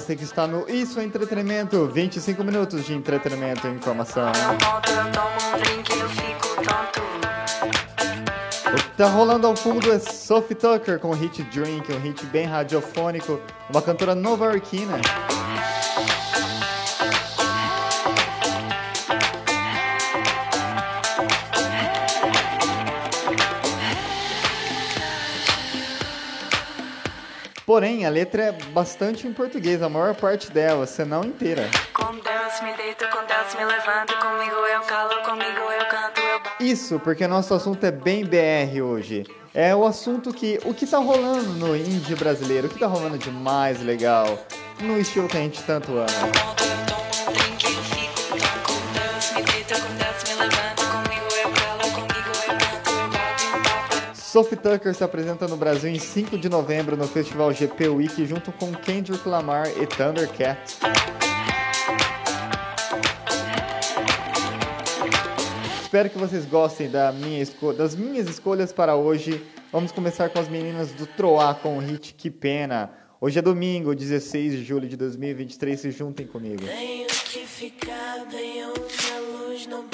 Você que está no Isso é Entretenimento, 25 minutos de entretenimento e informação. O que tá rolando ao fundo é Sophie Tucker com o hit Drink, um hit bem radiofônico, uma cantora nova-iorquina. Porém, a letra é bastante em português, a maior parte dela, se não inteira. Com Deus me deito, com Deus me levanto, comigo eu calo, comigo eu canto, eu Isso, porque nosso assunto é bem BR hoje. É o assunto que. O que tá rolando no indie brasileiro? O que tá rolando de mais legal? No estilo que a gente tanto ama. Sophie Tucker se apresenta no Brasil em 5 de novembro no Festival GP Week junto com Kendrick Lamar e Thundercat. Espero que vocês gostem da minha das minhas escolhas para hoje. Vamos começar com as meninas do Troá com o hit Que Pena. Hoje é domingo, 16 de julho de 2023. Se juntem comigo. Tenho que ficar bem onde a luz não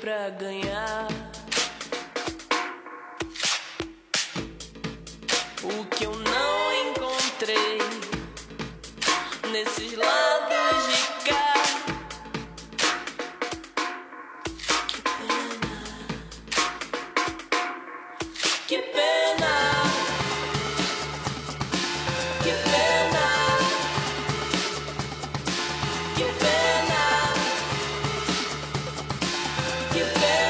pra ganhar. O que eu não que pena. Corro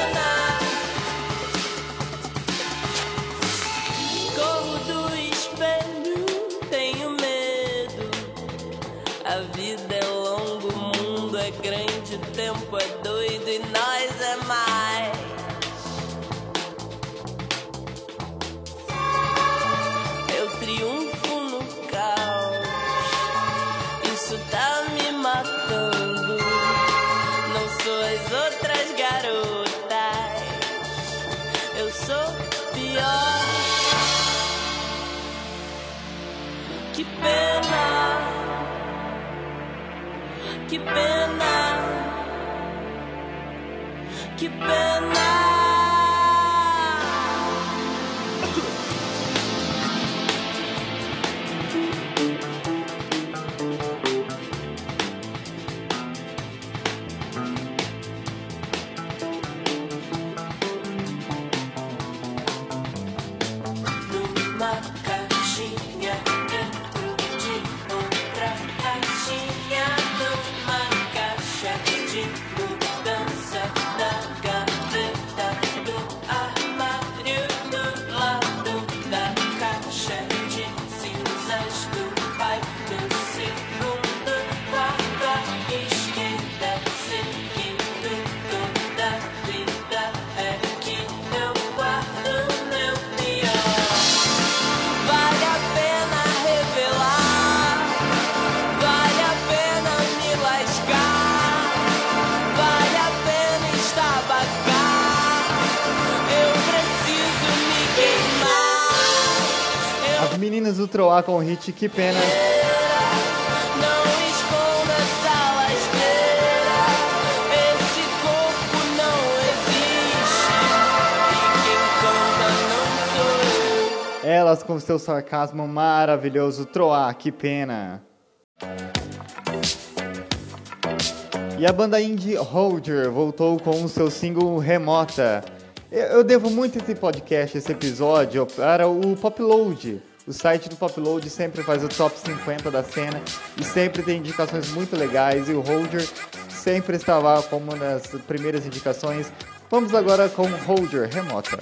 do Troá com o hit Que Pena. Elas com seu sarcasmo maravilhoso. Troá, que pena. E a banda indie Holder voltou com o seu single Remota. Eu eu devo muito esse podcast, esse episódio, para o Popload. O site do Popload sempre faz o top 50 da cena e sempre tem indicações muito legais. E o Holder sempre está lá como nas primeiras indicações. Vamos agora com Holder Remota.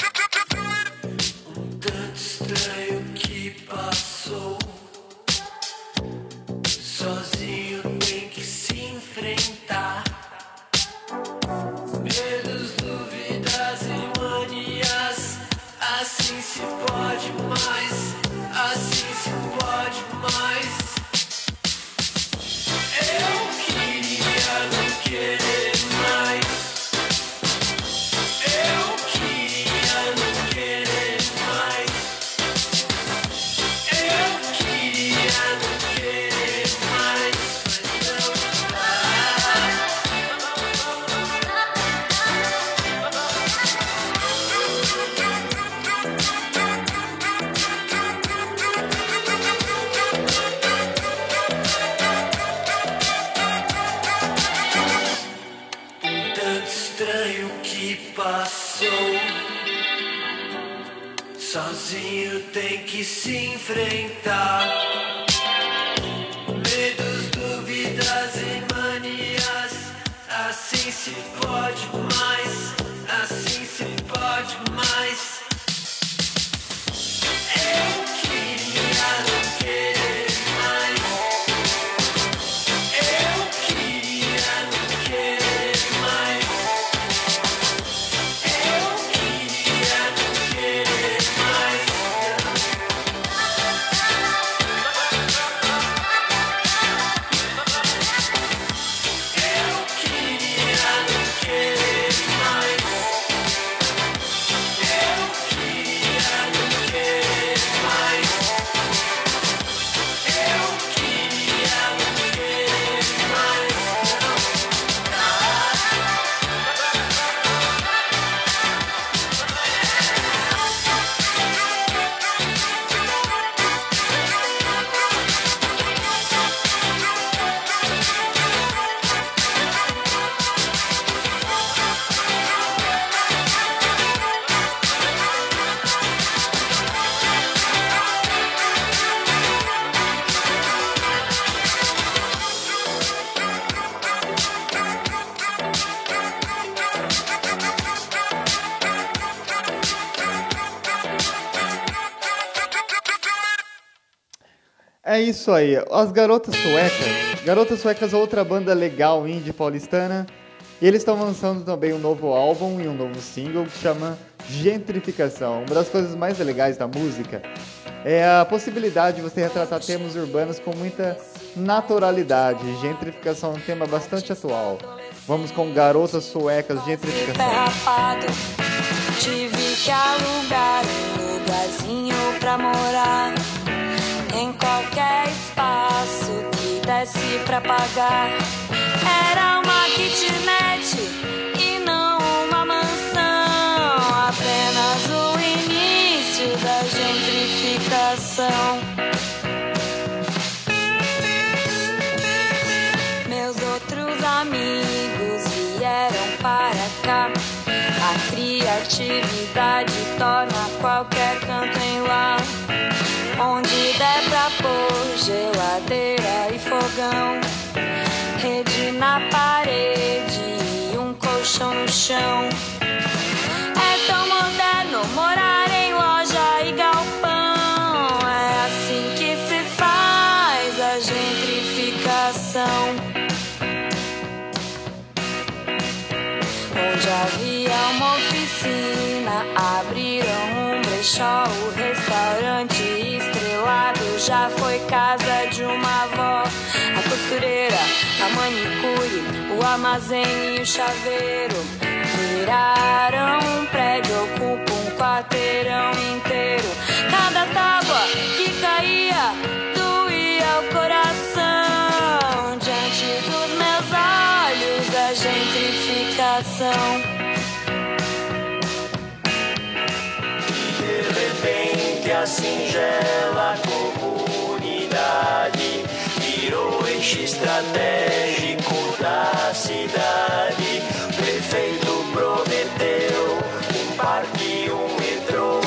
É isso aí. As Garotas Suecas. Garotas Suecas é outra banda legal indie paulistana. E eles estão lançando também um novo álbum e um novo single que chama Gentrificação. Uma das coisas mais legais da música é a possibilidade de você retratar temas urbanos com muita naturalidade. Gentrificação é um tema bastante atual. Vamos com Garotas Suecas Gentrificação. Tive que alugar um lugarzinho pra morar. Em qualquer espaço que desse pra pagar. Era uma kitnet e não uma mansão. Apenas o início da gentrificação. Meus outros amigos vieram para cá. A criatividade torna qualquer canto em lá. Onde der pra pôr geladeira e fogão. Rede na parede e um colchão no chão. É tão moderno morar em loja e galpão. É assim que se faz a gentrificação. Onde havia uma oficina, abriram um brechó. O estrelado já foi casa de uma avó. A costureira, a manicure, o armazém e o chaveiro viraram um prédio, ocupa um quarteirão inteiro. Cada tábua que caía doía o coração diante dos meus olhos a gentrificação. De repente eixo estratégico da cidade. Prefeito prometeu um parque e um metrô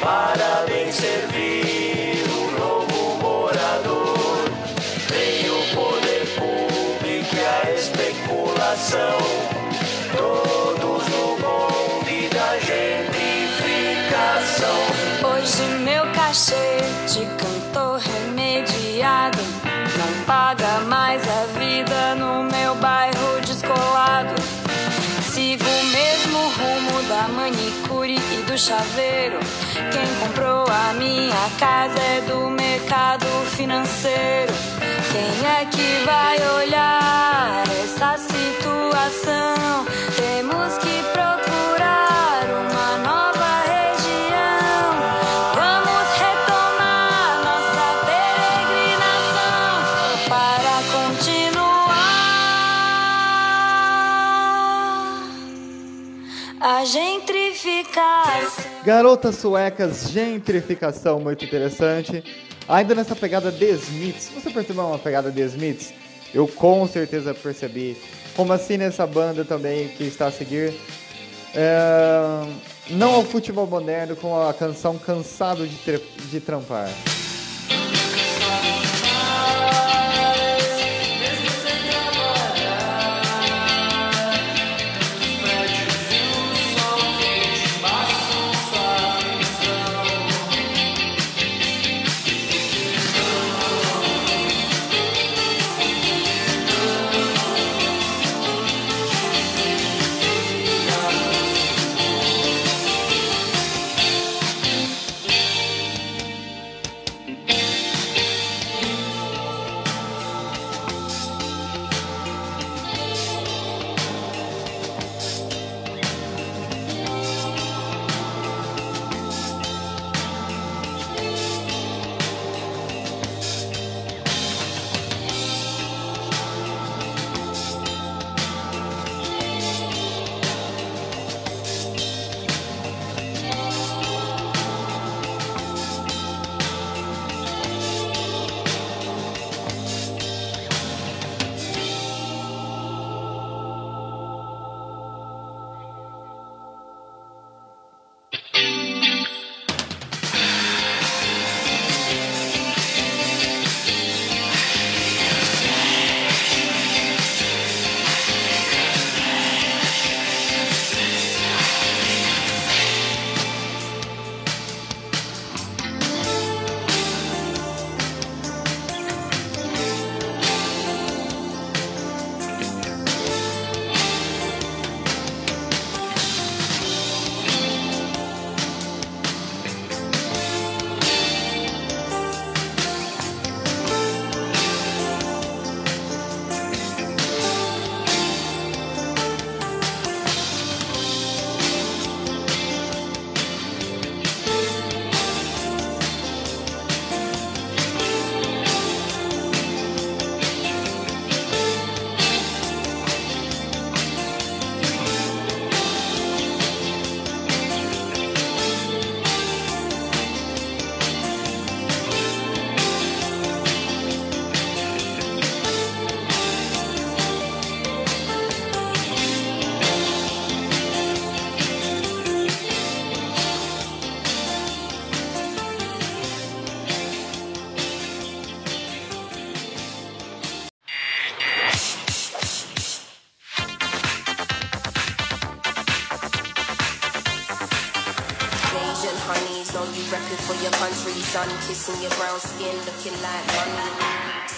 para bem servir o novo morador. Veio o poder público e a especulação. Todos no bonde da gentrificação. Hoje meu cachê do chaveiro. Quem comprou a minha casa é do mercado financeiro. Quem é que vai olhar essa situação? Garotas Suecas Gentrificação, muito interessante. Ainda nessa pegada The Smiths, você percebeu uma pegada The Smiths? Eu com certeza percebi. Como assim nessa banda também que está a seguir? É, não ao futebol moderno com a canção Cansado de, de Trampar.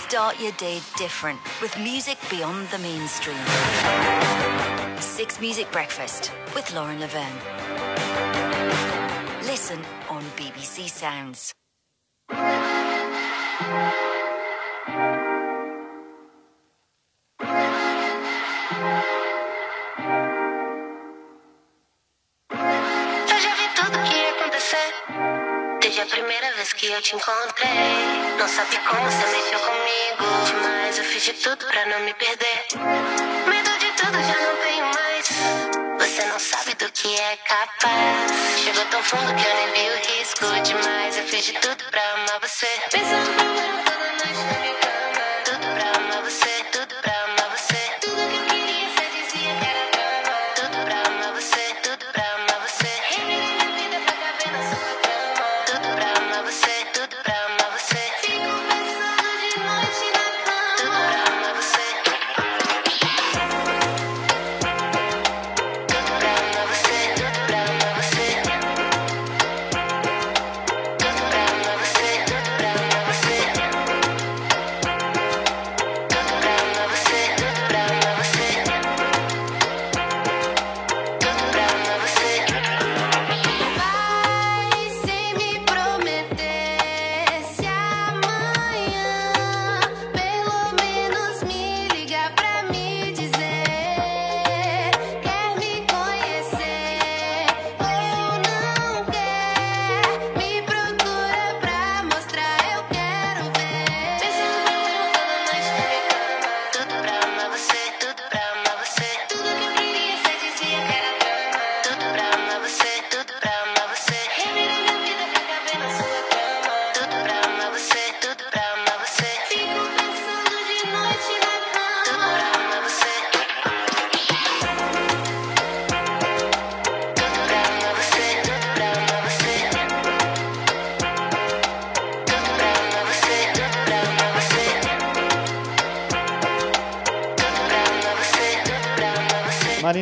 Start your day different with music beyond the mainstream. Six Music Breakfast with Lauren Laverne. Listen on BBC Sounds. Eu te encontrei. Não sabe como você mexeu comigo. Demais, eu fiz de tudo pra não me perder. Medo de tudo, já não tenho mais. Você não sabe do que é capaz. Chegou tão fundo que eu nem vi o risco. Demais, eu fiz de tudo pra amar você. Pensando primeiro toda noite na minha.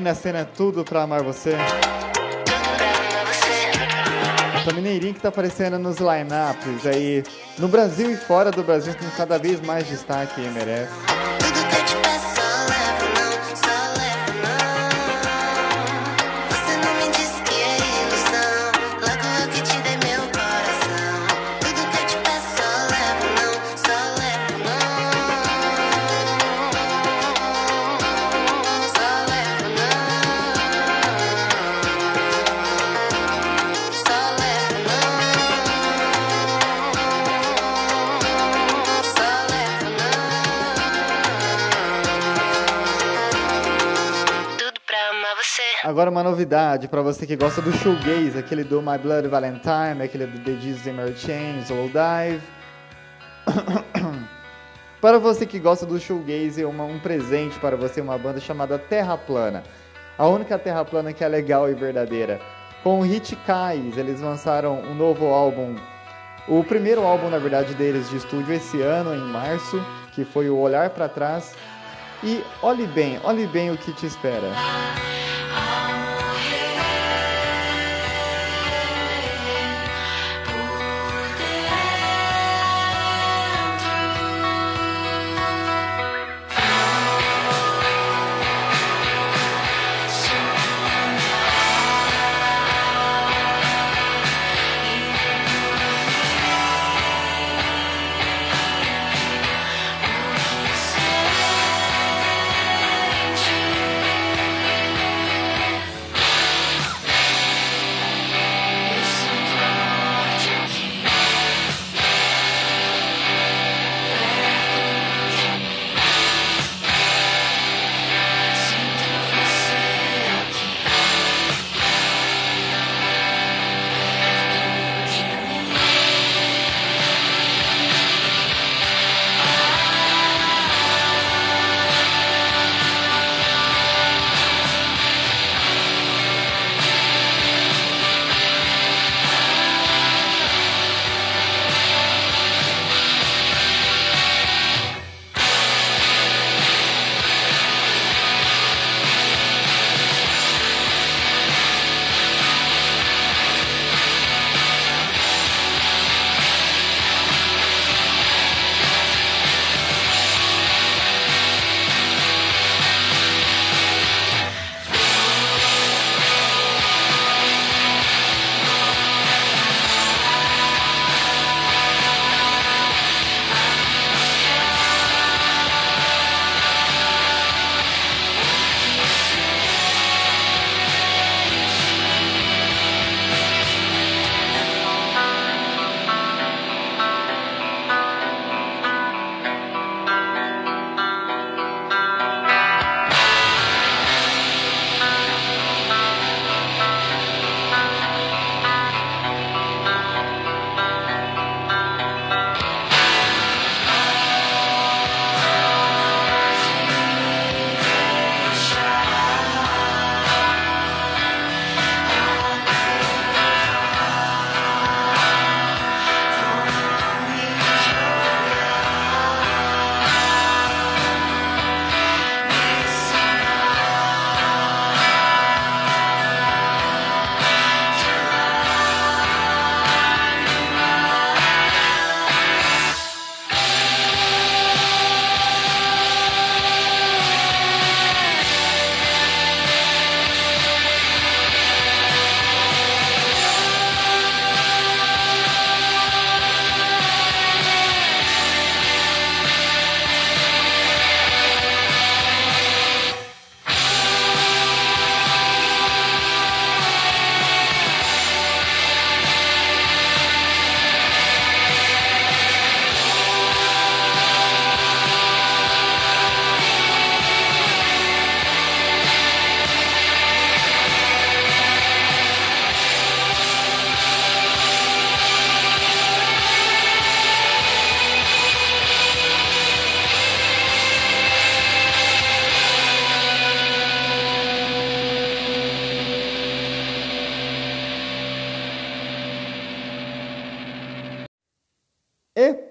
Marina amar você. Tudo pra amar você. Essa mineirinha que tá aparecendo nos lineups aí, no Brasil e fora do Brasil, com cada vez mais destaque e merece. Agora uma novidade pra você que gosta do shoegaze, aquele do My Bloody Valentine, aquele do The Zimmer Chain, Slow Dive. para você que gosta do shoegaze, uma, um presente para você, uma banda chamada Terra Plana. A única Terra Plana que é legal e verdadeira. Com o Hit Kais, eles lançaram um novo álbum. O primeiro álbum, na verdade, deles de estúdio esse ano, em março, que foi o Olhar para Trás. E olhe bem, olhe bem o que te espera.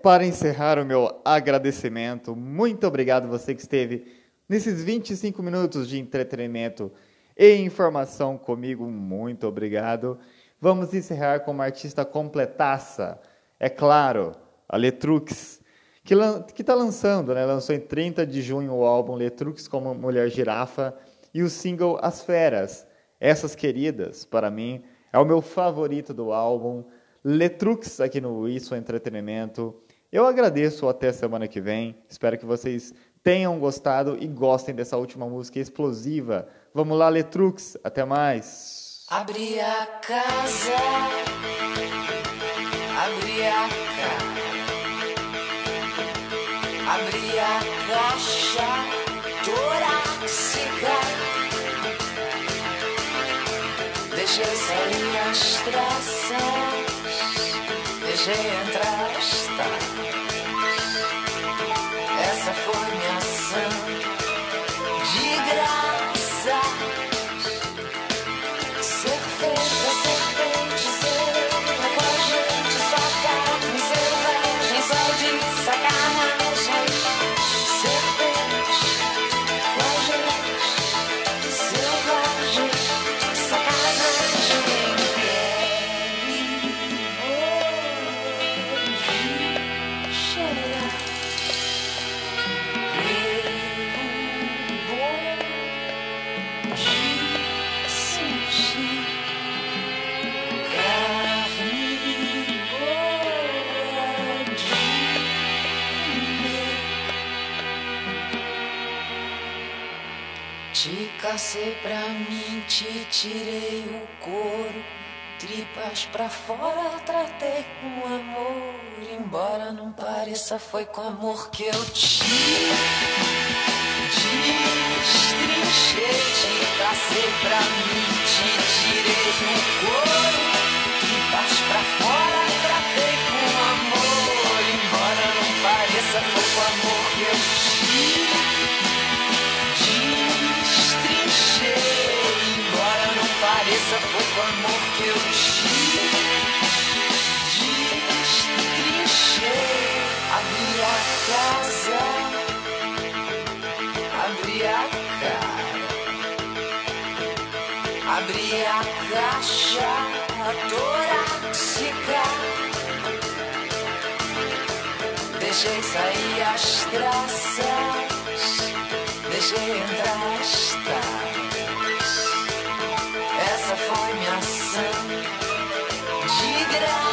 Para encerrar o meu agradecimento, muito obrigado você que esteve nesses 25 minutos de entretenimento e informação comigo. Muito obrigado. Vamos encerrar com uma artista completaça. É claro, a Letrux, que está lançando, né? lançou em 30 de junho o álbum Letrux como Mulher Girafa e o single As Feras. Essas queridas, para mim, é o meu favorito do álbum. Letrux aqui no Isso Entretenimento. Eu agradeço até semana que vem. Espero que vocês tenham gostado e gostem dessa última música explosiva. Vamos lá, Letrux. Até mais. Abri a casa, abri a abri a caixa torácica, deixei sair as traças, deixei entrar as taças. Te cacei pra mim, te tirei o couro, tripas pra fora, tratei com amor. Embora não pareça, foi com amor que eu te destrinchei, te cacei pra mim, te tirei o couro, tripas pra fora, tratei com amor. Embora não pareça, foi com amor que eu te pareça, foi com amor que eu te destrinchei. Abri a casa, abri a cara, abri a caixa torácica. Deixei sair as traças, deixei entrar as taças. De graça.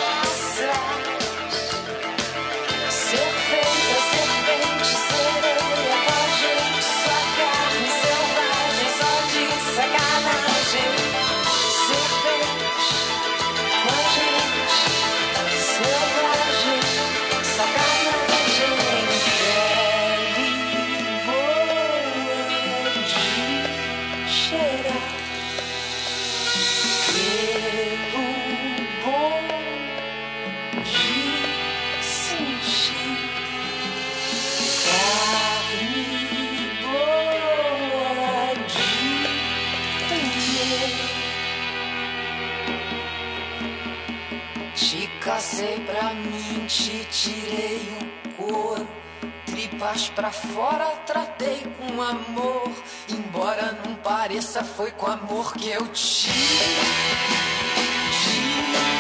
Pra fora, tratei com amor. Embora não pareça, foi com amor que eu te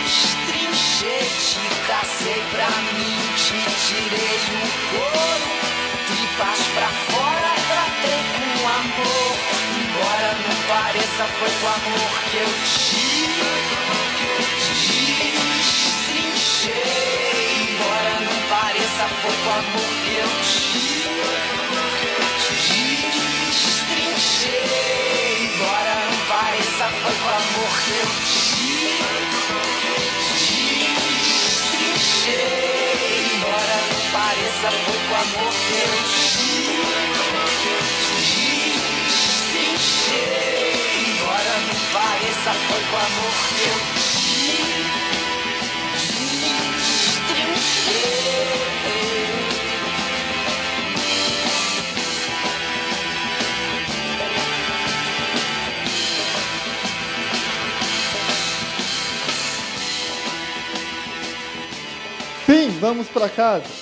destrinchei, te cacei pra mim, te tirei o couro, tripas pra fora, tratei com amor. Embora não pareça, foi com amor que eu te vamos pra casa.